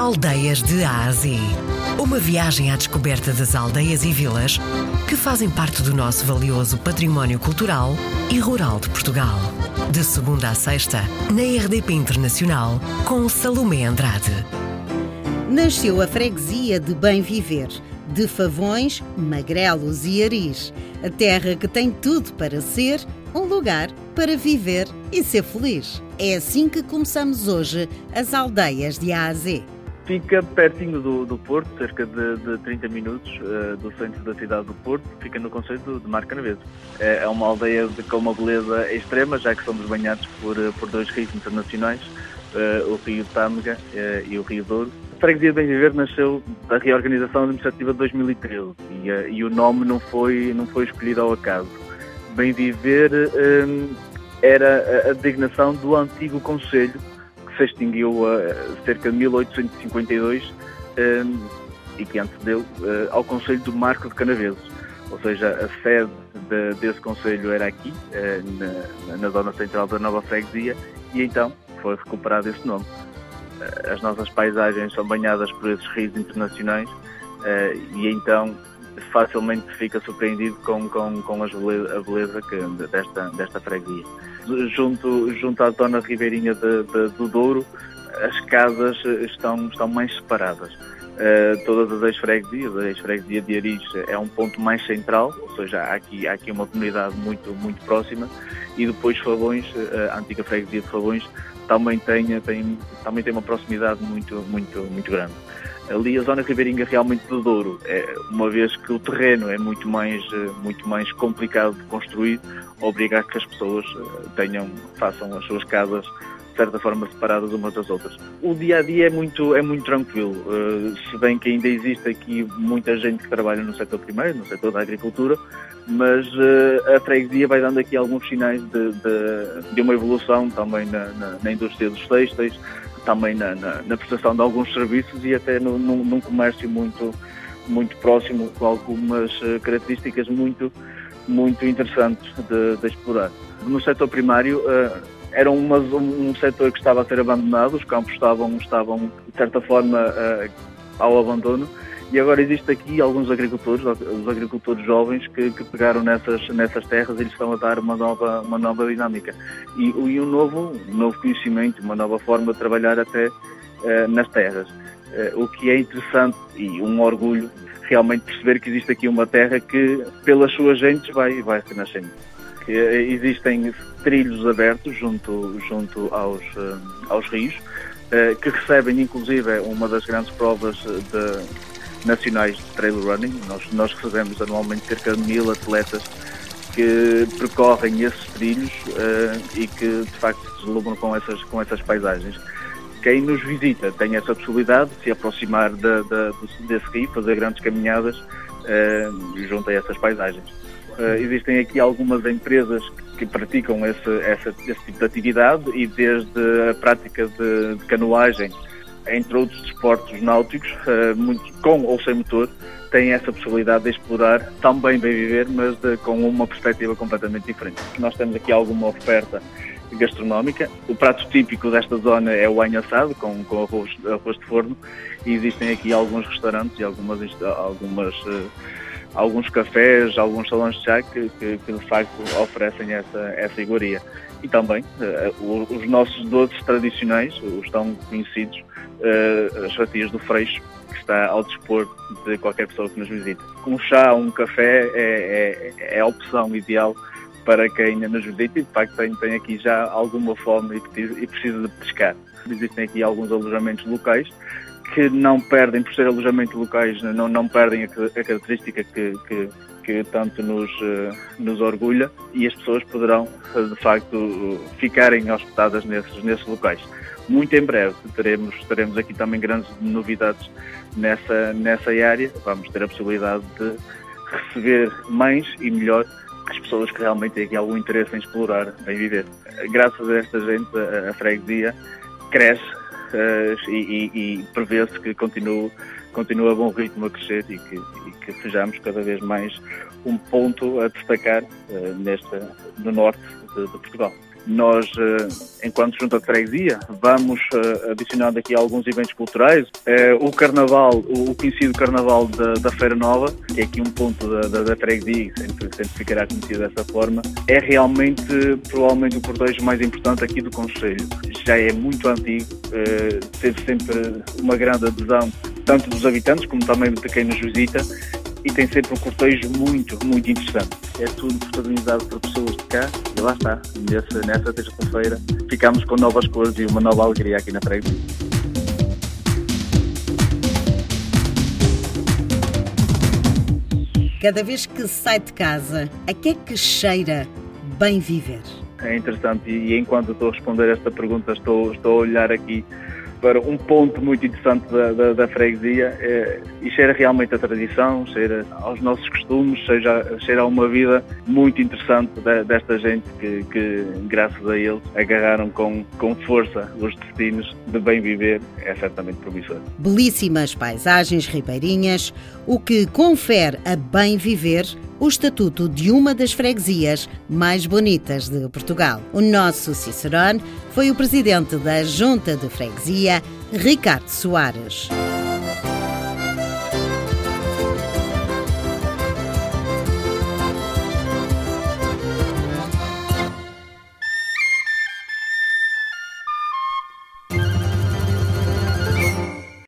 Aldeias de Ásia. Uma viagem à descoberta das aldeias e vilas que fazem parte do nosso valioso património cultural e rural de Portugal. De segunda a sexta, na RDP Internacional, com Salomé Andrade. Nasceu a freguesia de Bem Viver, de Favões, Magrelos e Aris. A terra que tem tudo para ser um lugar para viver e ser feliz. É assim que começamos hoje as aldeias de A a Z. Fica pertinho do, do Porto, cerca de, de 30 minutos uh, do centro da cidade do Porto, fica no conceito de Mar Canaveses. É, é uma aldeia de, com uma beleza extrema, já que somos banhados por, eh, por dois rios internacionais, uh, o Rio Tâmega uh, e o Rio Douro. A Freguesia Bem Viver nasceu da reorganização administrativa de 2013 e, e, o nome não foi, não foi escolhido ao acaso. Bem Viver era a designação do antigo Conselho se extinguiu a cerca de 1852 um, e que antecedeu uh, ao Conselho do Marco de Canaveses. Ou seja, a sede de, desse Conselho era aqui, uh, na, na, zona central da Nova Freguesia, e então foi recuperado esse nome. As nossas paisagens são banhadas por esses rios internacionais e então facilmente fica surpreendido com, com, com a beleza que, desta, desta freguesia junto, junto à zona ribeirinha de, de, do Douro, as casas estão, estão mais separadas. Uh, todas as ex-freguesias, a ex-freguesia de Aris é um ponto mais central, ou seja, há aqui, há aqui uma comunidade muito, muito próxima, e depois Favões, eh, a antiga freguesia de Favões, também tem, tem, também tem uma proximidade muito, muito, muito grande ali a zona ribeirinha realmente do Douro, é, uma vez que o terreno é muito mais, eh, muito mais complicado de construir, obriga a que as pessoas eh, tenham, façam as suas casas de certa forma separadas umas das outras. O dia a dia é muito, é muito tranquilo, uh, se bem que ainda existe aqui muita gente que trabalha no setor primeiro, no setor da agricultura, mas uh, a freguesia vai dando aqui alguns sinais de, de, de uma evolução também na, na, na indústria dos têxteis, também na, na, na, prestação de alguns serviços e até no, num, num, comércio muito, muito próximo, com algumas eh, características muito, muito interessantes de, de explorar. No setor primário, uh, era uma, um, setor que estava a ser abandonado, os campos estavam, estavam de certa forma, uh, ao abandono, e agora existe aqui alguns agricultores, os agricultores jovens que, que, pegaram nessas, nessas terras e lhes estão a dar uma nova, uma nova dinâmica. E, e um, novo, um novo conhecimento, uma nova forma de trabalhar até uh, nas terras. Uh, o que é interessante e um orgulho realmente perceber que existe aqui uma terra que, pelas suas gentes, vai, vai renascendo. Que, uh, existem trilhos abertos junto, junto aos, aos rios, que recebem inclusive uma das grandes provas de nacionais de trail running. Nós, nós recebemos anualmente cerca de mil atletas que percorrem esses trilhos uh, e que de facto se deslumbram com essas, com essas paisagens. Quem nos visita tem essa possibilidade de se aproximar de, de, desse rio, fazer grandes caminhadas uh, junto a essas paisagens. Uh, existem aqui algumas empresas que praticam esse, essa, esse tipo de atividade e desde a prática de, de canoagem entre outros desportos náuticos, uh, muito, com ou sem motor, têm essa possibilidade de explorar também bem viver, mas de, com uma perspectiva completamente diferente. Nós temos aqui alguma oferta gastronómica. O prato típico desta zona é o anho assado, com, com arroz, arroz de forno, e existem aqui alguns restaurantes e algumas, algumas uh, alguns cafés, alguns salões de chá que, que, que, de facto oferecem essa, essa iguaria. E também uh, os nossos doces tradicionais, os tão conhecidos, uh, as fatias do freixo, que está ao dispor de qualquer pessoa que nos visite. Um chá, um café é, é, é a opção ideal para quem nos visita e de facto tem, tem aqui já alguma fome e precisa, de pescar. Existem aqui alguns alojamentos locais que não perdem, por ser alojamentos locais, não, não perdem a, a característica que, que, que, tanto nos, uh, nos orgulha e as pessoas poderão, de facto, ficarem hospedadas nesses, nesses locais. Muito em breve teremos, teremos aqui também grandes novidades nessa, nessa área. Vamos ter a possibilidade de receber mais e melhor as pessoas que realmente têm aqui algum interesse em explorar, em viver. Graças a esta gente, a, freguesia cresce e, e, e prevê-se que continue, continue a bom ritmo a crescer e que, e que sejamos cada vez mais um ponto a destacar uh, neste, no norte de, de Portugal. Nós, enquanto junta de freguesia, vamos adicionando aqui alguns eventos culturais. O Carnaval, o conhecido Carnaval da, da Feira Nova, que é aqui um ponto da, da, da freguesia, sempre, ficará conhecido dessa forma, é realmente, provavelmente, o cortejo mais importante aqui do Conselho. Já é muito antigo, teve sempre uma grande adesão, tanto dos habitantes como também de quem nos visita, e tem sempre um cortejo muito, muito interessante. É tudo protagonizado por pessoas de cá e lá está, nessa, nessa terça-feira ficamos com novas cores e uma nova alegria aqui na freguesia. Cada vez que sai de casa, a que é que cheira bem viver? É interessante e enquanto estou a responder esta pergunta estou, estou a olhar aqui para um ponto muito interessante da, da, da freguesia é, e cheira realmente a tradição, cheira aos nossos costumes, cheira, cheira a uma vida muito interessante de, desta gente que, que, graças a eles, agarraram com, com força os destinos de bem viver. É certamente promissor. Belíssimas paisagens ribeirinhas, o que confere a bem viver o estatuto de uma das freguesias mais bonitas de Portugal. O nosso Cicerone foi o presidente da Junta de Freguesia, Ricardo Soares.